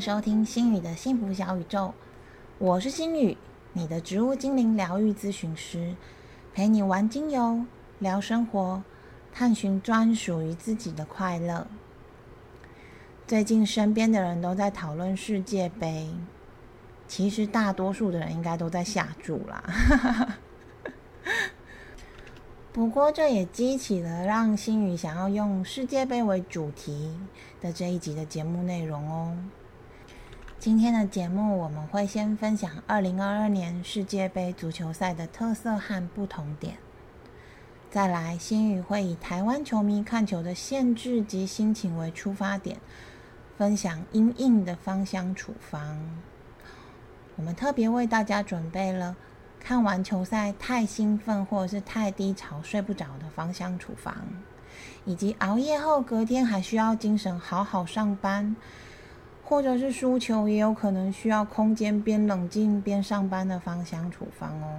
收听心宇的幸福小宇宙，我是心宇，你的植物精灵疗愈咨询师，陪你玩精油，聊生活，探寻专属于自己的快乐。最近身边的人都在讨论世界杯，其实大多数的人应该都在下注啦。不过，这也激起了让心宇想要用世界杯为主题的这一集的节目内容哦。今天的节目我们会先分享二零二二年世界杯足球赛的特色和不同点，再来新宇会以台湾球迷看球的限制及心情为出发点，分享阴硬的芳香处方。我们特别为大家准备了。看完球赛太兴奋或者是太低潮睡不着的芳香处方，以及熬夜后隔天还需要精神好好上班，或者是输球也有可能需要空间边冷静边上班的芳香处方哦。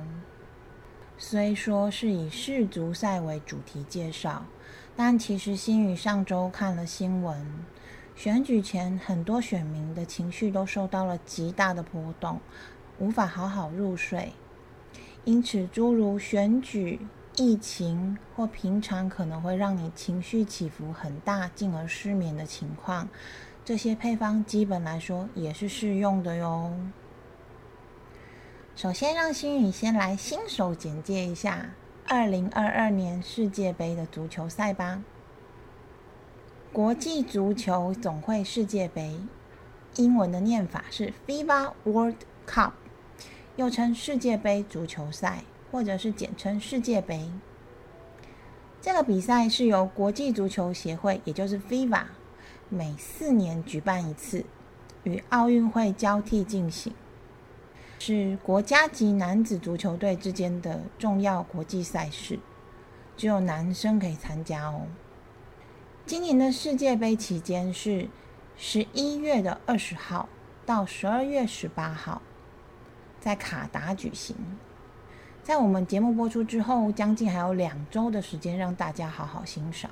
虽说是以世足赛为主题介绍，但其实新宇上周看了新闻，选举前很多选民的情绪都受到了极大的波动，无法好好入睡。因此，诸如选举、疫情或平常可能会让你情绪起伏很大，进而失眠的情况，这些配方基本来说也是适用的哟。首先，让心宇先来新手简介一下二零二二年世界杯的足球赛吧。国际足球总会世界杯，英文的念法是 FIBA World Cup。又称世界杯足球赛，或者是简称世界杯。这个比赛是由国际足球协会，也就是 FIBA，每四年举办一次，与奥运会交替进行，是国家级男子足球队之间的重要国际赛事，只有男生可以参加哦。今年的世界杯期间是十一月的二十号到十二月十八号。在卡达举行，在我们节目播出之后，将近还有两周的时间让大家好好欣赏。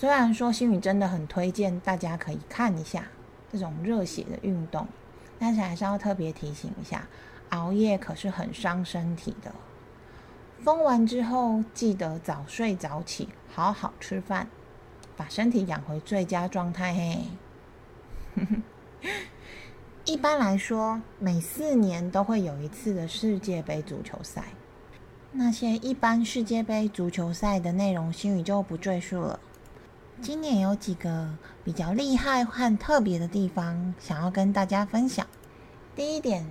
虽然说星宇真的很推荐大家可以看一下这种热血的运动，但是还是要特别提醒一下，熬夜可是很伤身体的。封完之后，记得早睡早起，好好吃饭，把身体养回最佳状态嘿。一般来说，每四年都会有一次的世界杯足球赛。那些一般世界杯足球赛的内容，新宇就不赘述了。今年有几个比较厉害和特别的地方，想要跟大家分享。第一点，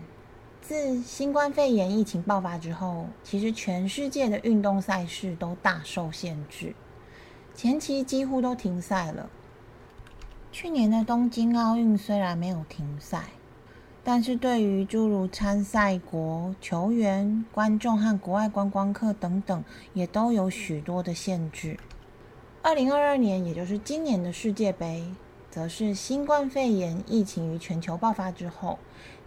自新冠肺炎疫情爆发之后，其实全世界的运动赛事都大受限制，前期几乎都停赛了。去年的东京奥运虽然没有停赛。但是对于诸如参赛国、球员、观众和国外观光客等等，也都有许多的限制。二零二二年，也就是今年的世界杯，则是新冠肺炎疫情于全球爆发之后，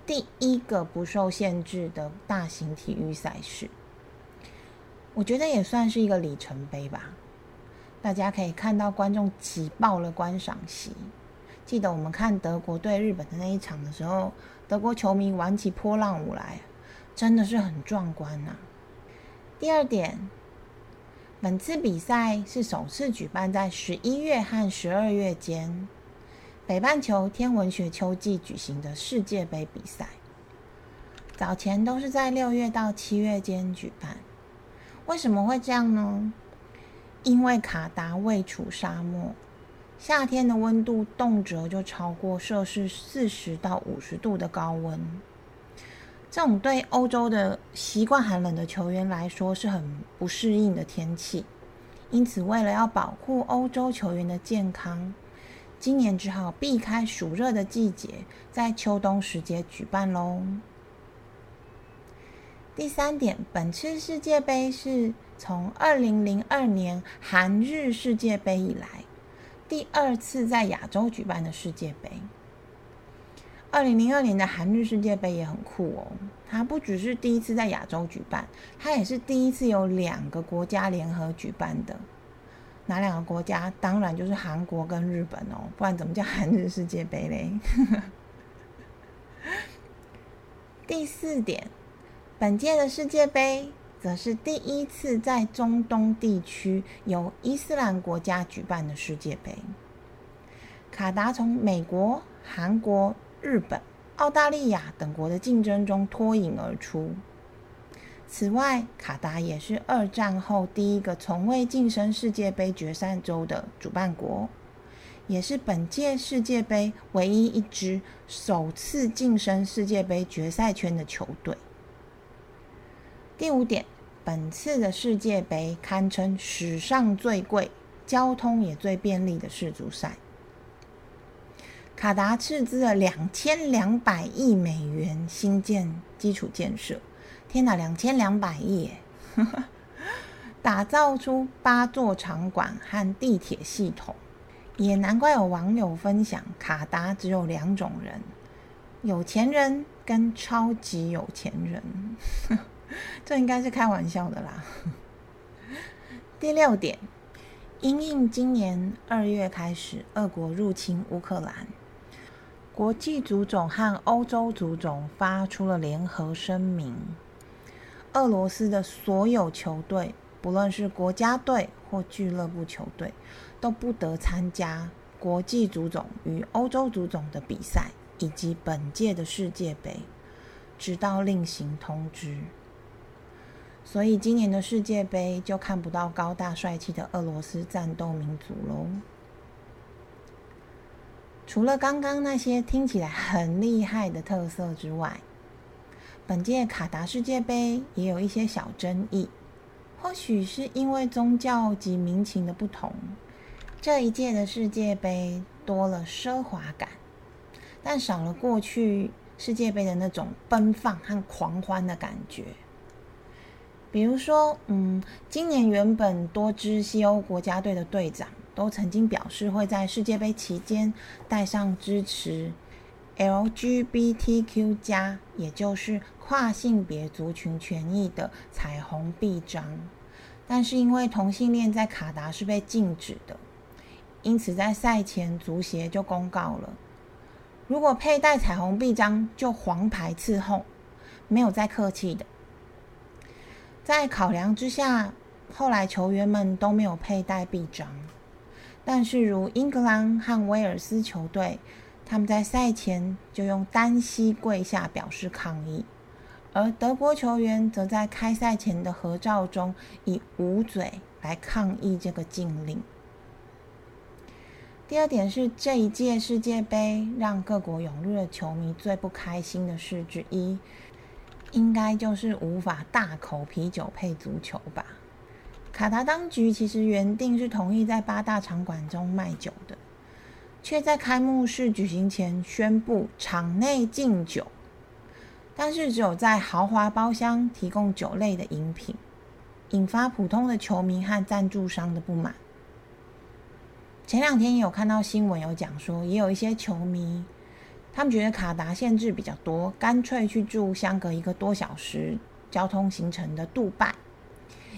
第一个不受限制的大型体育赛事。我觉得也算是一个里程碑吧。大家可以看到观众挤爆了观赏席。记得我们看德国对日本的那一场的时候。德国球迷玩起波浪舞来，真的是很壮观呐。第二点，本次比赛是首次举办在十一月和十二月间，北半球天文学秋季举行的世界杯比赛。早前都是在六月到七月间举办。为什么会这样呢？因为卡达位处沙漠。夏天的温度动辄就超过摄氏四十到五十度的高温，这种对欧洲的习惯寒冷的球员来说是很不适应的天气。因此，为了要保护欧洲球员的健康，今年只好避开暑热的季节，在秋冬时节举办喽。第三点，本次世界杯是从二零零二年韩日世界杯以来。第二次在亚洲举办的世界杯，二零零二年的韩日世界杯也很酷哦。它不只是第一次在亚洲举办，它也是第一次有两个国家联合举办的。哪两个国家？当然就是韩国跟日本哦，不然怎么叫韩日世界杯嘞？第四点，本届的世界杯则是第一次在中东地区由伊斯兰国家举办的世界杯。卡达从美国、韩国、日本、澳大利亚等国的竞争中脱颖而出。此外，卡达也是二战后第一个从未晋升世界杯决赛周的主办国。也是本届世界杯唯一一支首次晋升世界杯决赛圈的球队。第五点，本次的世界杯堪称史上最贵、交通也最便利的世足赛。卡达斥资了两千两百亿美元新建基础建设，天哪，两千两百亿！打造出八座场馆和地铁系统。也难怪有网友分享，卡达只有两种人：有钱人跟超级有钱人。这应该是开玩笑的啦。第六点，因应今年二月开始，俄国入侵乌克兰，国际足总和欧洲足总发出了联合声明：俄罗斯的所有球队，不论是国家队或俱乐部球队。都不得参加国际足总与欧洲足总的比赛，以及本届的世界杯，直到另行通知。所以今年的世界杯就看不到高大帅气的俄罗斯战斗民族喽。除了刚刚那些听起来很厉害的特色之外，本届卡达世界杯也有一些小争议，或许是因为宗教及民情的不同。这一届的世界杯多了奢华感，但少了过去世界杯的那种奔放和狂欢的感觉。比如说，嗯，今年原本多支西欧国家队的队长都曾经表示会在世界杯期间带上支持 LGBTQ 加，也就是跨性别族群权益的彩虹臂章，但是因为同性恋在卡达是被禁止的。因此，在赛前，足协就公告了：如果佩戴彩虹臂章，就黄牌伺候，没有再客气的。在考量之下，后来球员们都没有佩戴臂章。但是，如英格兰和威尔斯球队，他们在赛前就用单膝跪下表示抗议；而德国球员则在开赛前的合照中以捂嘴来抗议这个禁令。第二点是这一届世界杯让各国涌入的球迷最不开心的事之一，应该就是无法大口啤酒配足球吧。卡达当局其实原定是同意在八大场馆中卖酒的，却在开幕式举行前宣布场内禁酒，但是只有在豪华包厢提供酒类的饮品，引发普通的球迷和赞助商的不满。前两天也有看到新闻，有讲说，也有一些球迷，他们觉得卡达限制比较多，干脆去住相隔一个多小时交通行程的杜拜，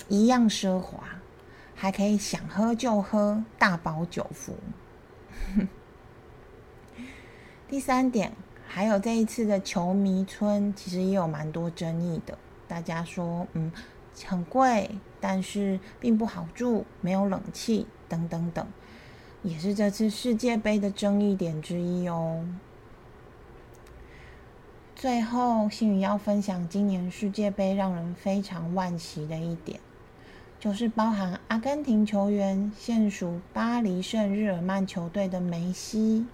一样奢华，还可以想喝就喝，大饱酒福。第三点，还有这一次的球迷村，其实也有蛮多争议的。大家说，嗯，很贵，但是并不好住，没有冷气，等等等。也是这次世界杯的争议点之一哦。最后，新宇要分享今年世界杯让人非常惋惜的一点，就是包含阿根廷球员现属巴黎圣日耳曼球队的梅西，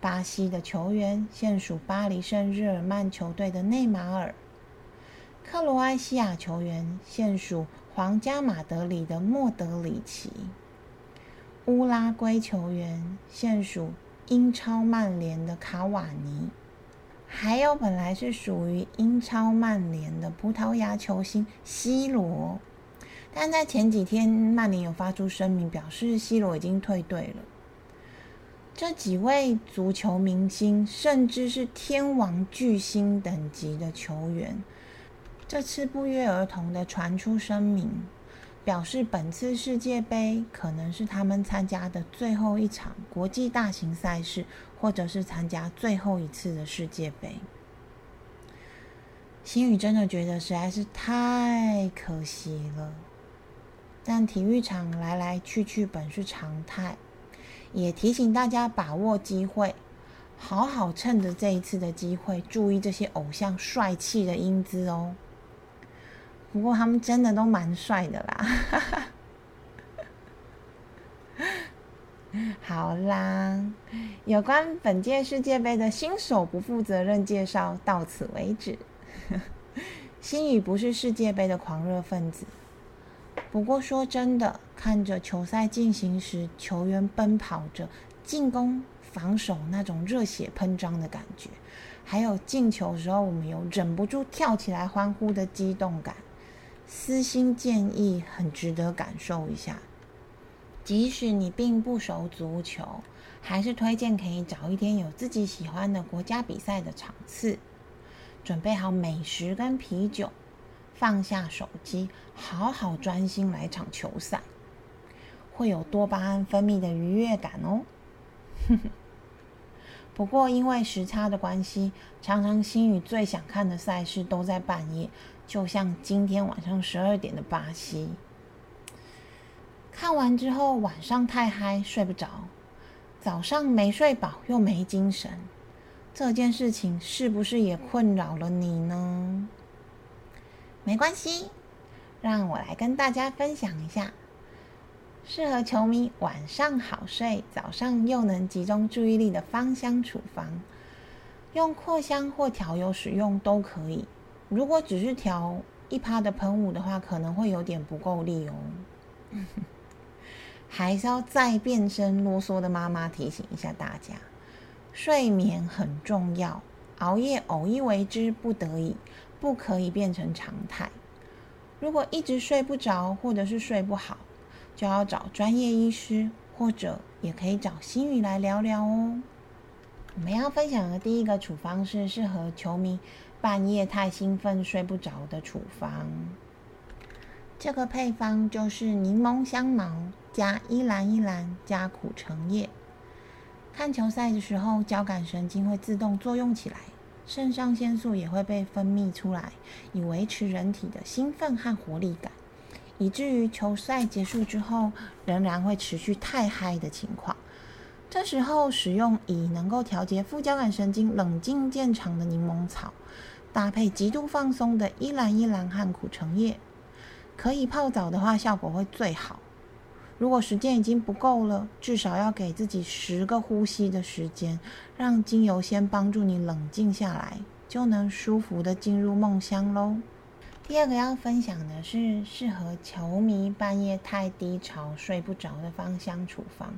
巴西的球员现属巴黎圣日耳曼球队的内马尔，克罗埃西亚球员现属皇家马德里的莫德里奇。乌拉圭球员现属英超曼联的卡瓦尼，还有本来是属于英超曼联的葡萄牙球星 C 罗，但在前几天曼联有发出声明，表示 C 罗已经退队了。这几位足球明星，甚至是天王巨星等级的球员，这次不约而同的传出声明。表示本次世界杯可能是他们参加的最后一场国际大型赛事，或者是参加最后一次的世界杯。心宇真的觉得实在是太可惜了。但体育场来来去去本是常态，也提醒大家把握机会，好好趁着这一次的机会，注意这些偶像帅气的英姿哦。不过他们真的都蛮帅的啦。好啦，有关本届世界杯的新手不负责任介绍到此为止。新宇不是世界杯的狂热分子。不过说真的，看着球赛进行时，球员奔跑着进攻、防守那种热血喷张的感觉，还有进球时候我们有忍不住跳起来欢呼的激动感，私心建议很值得感受一下。即使你并不熟足球，还是推荐可以找一天有自己喜欢的国家比赛的场次，准备好美食跟啤酒。放下手机，好好专心来场球赛，会有多巴胺分泌的愉悦感哦。不过因为时差的关系，常常心宇最想看的赛事都在半夜，就像今天晚上十二点的巴西。看完之后晚上太嗨睡不着，早上没睡饱又没精神，这件事情是不是也困扰了你呢？没关系，让我来跟大家分享一下适合球迷晚上好睡、早上又能集中注意力的芳香处方。用扩香或调油使用都可以。如果只是调一趴的喷雾的话，可能会有点不够力哦。还是要再变身啰嗦的妈妈提醒一下大家：睡眠很重要，熬夜偶一为之，不得已。不可以变成常态。如果一直睡不着，或者是睡不好，就要找专业医师，或者也可以找心宇来聊聊哦。我们要分享的第一个处方是适合球迷半夜太兴奋睡不着的处方。这个配方就是柠檬香茅加依兰依兰加苦橙叶。看球赛的时候，交感神经会自动作用起来。肾上腺素也会被分泌出来，以维持人体的兴奋和活力感，以至于球赛结束之后仍然会持续太嗨的情况。这时候使用以能够调节副交感神经冷静渐长的柠檬草，搭配极度放松的依兰依兰和苦橙叶，可以泡澡的话效果会最好。如果时间已经不够了，至少要给自己十个呼吸的时间，让精油先帮助你冷静下来，就能舒服的进入梦乡喽。第二个要分享的是适合球迷半夜太低潮睡不着的芳香处方。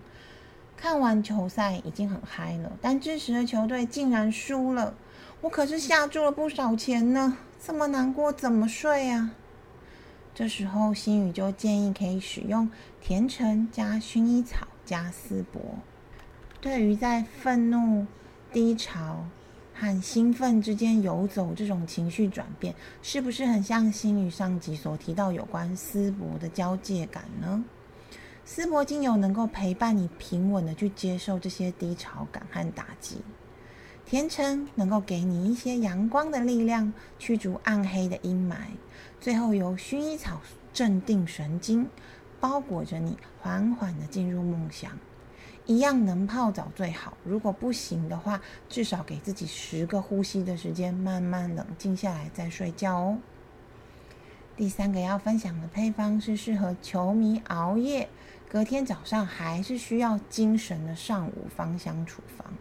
看完球赛已经很嗨了，但支持的球队竟然输了，我可是下注了不少钱呢，这么难过怎么睡啊？这时候，心宇就建议可以使用甜橙加薰衣草加丝柏。对于在愤怒、低潮和兴奋之间游走这种情绪转变，是不是很像心宇上集所提到有关丝柏的交界感呢？丝柏精油能够陪伴你平稳的去接受这些低潮感和打击，甜橙能够给你一些阳光的力量，驱逐暗黑的阴霾。最后由薰衣草镇定神经，包裹着你，缓缓的进入梦乡。一样能泡澡最好，如果不行的话，至少给自己十个呼吸的时间，慢慢冷静下来再睡觉哦。第三个要分享的配方是适合球迷熬夜，隔天早上还是需要精神的上午芳香处方。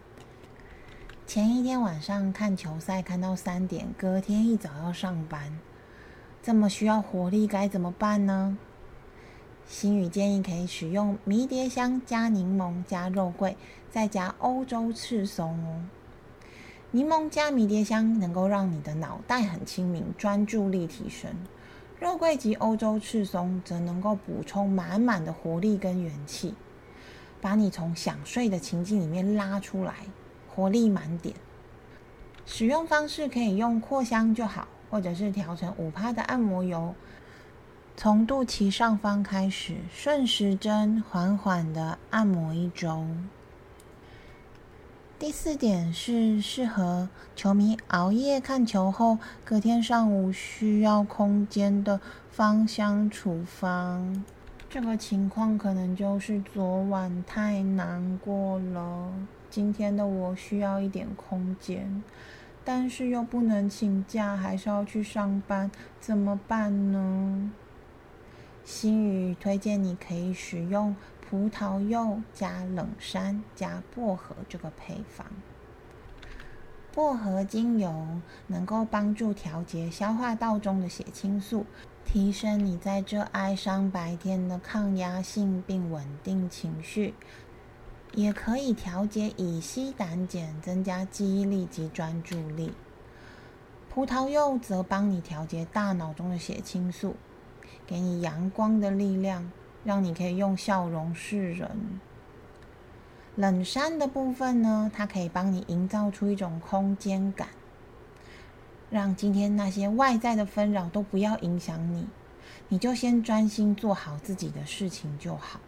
前一天晚上看球赛看到三点，隔天一早要上班。这么需要活力该怎么办呢？心宇建议可以使用迷迭香加柠檬加肉桂，再加欧洲赤松哦。柠檬加迷迭香能够让你的脑袋很清明，专注力提升；肉桂及欧洲赤松则能够补充满满的活力跟元气，把你从想睡的情境里面拉出来，活力满点。使用方式可以用扩香就好。或者是调成五趴的按摩油，从肚脐上方开始，顺时针缓缓的按摩一周。第四点是适合球迷熬夜看球后，隔天上午需要空间的芳香处方。这个情况可能就是昨晚太难过了，今天的我需要一点空间，但是又不能请假，还是要去上班，怎么办呢？新宇推荐你可以使用。葡萄柚加冷杉加薄荷这个配方，薄荷精油能够帮助调节消化道中的血清素，提升你在这哀伤白天的抗压性，并稳定情绪。也可以调节乙烯胆碱，增加记忆力及专注力。葡萄柚则帮你调节大脑中的血清素，给你阳光的力量。让你可以用笑容示人。冷杉的部分呢，它可以帮你营造出一种空间感，让今天那些外在的纷扰都不要影响你，你就先专心做好自己的事情就好。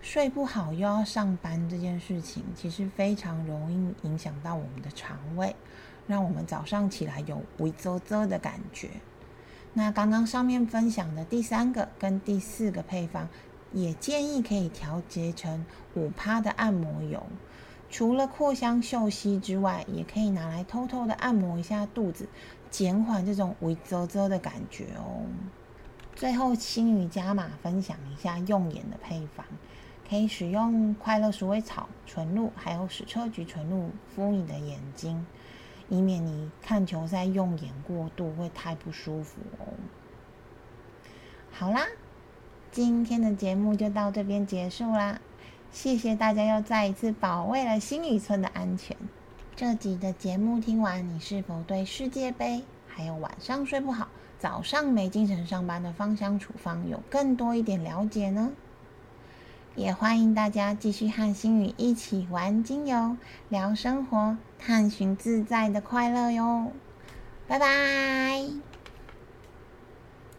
睡不好又要上班这件事情，其实非常容易影响到我们的肠胃，让我们早上起来有胃啧啧的感觉。那刚刚上面分享的第三个跟第四个配方，也建议可以调节成五趴的按摩油，除了扩香嗅吸之外，也可以拿来偷偷的按摩一下肚子，减缓这种胃啧啧的感觉哦。最后，星宇加码分享一下用眼的配方，可以使用快乐鼠尾草纯露，还有矢车菊纯露敷你的眼睛。以免你看球赛用眼过度会太不舒服哦。好啦，今天的节目就到这边结束啦，谢谢大家又再一次保卫了新宇村的安全。这集的节目听完，你是否对世界杯还有晚上睡不好、早上没精神上班的芳香处方有更多一点了解呢？也欢迎大家继续和星宇一起玩精油、聊生活、探寻自在的快乐哟！拜拜。